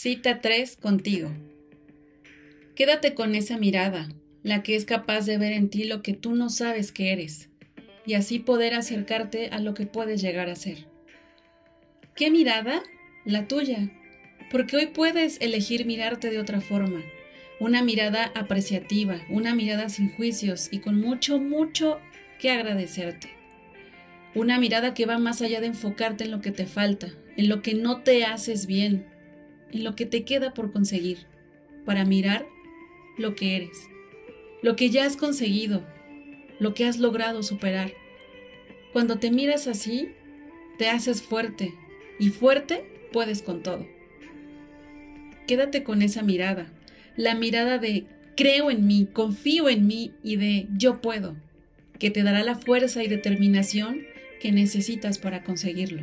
Cita 3 contigo. Quédate con esa mirada, la que es capaz de ver en ti lo que tú no sabes que eres, y así poder acercarte a lo que puedes llegar a ser. ¿Qué mirada? La tuya, porque hoy puedes elegir mirarte de otra forma, una mirada apreciativa, una mirada sin juicios y con mucho, mucho que agradecerte. Una mirada que va más allá de enfocarte en lo que te falta, en lo que no te haces bien, en lo que te queda por conseguir, para mirar lo que eres, lo que ya has conseguido, lo que has logrado superar. Cuando te miras así, te haces fuerte y fuerte puedes con todo. Quédate con esa mirada, la mirada de creo en mí, confío en mí y de yo puedo, que te dará la fuerza y determinación que necesitas para conseguirlo.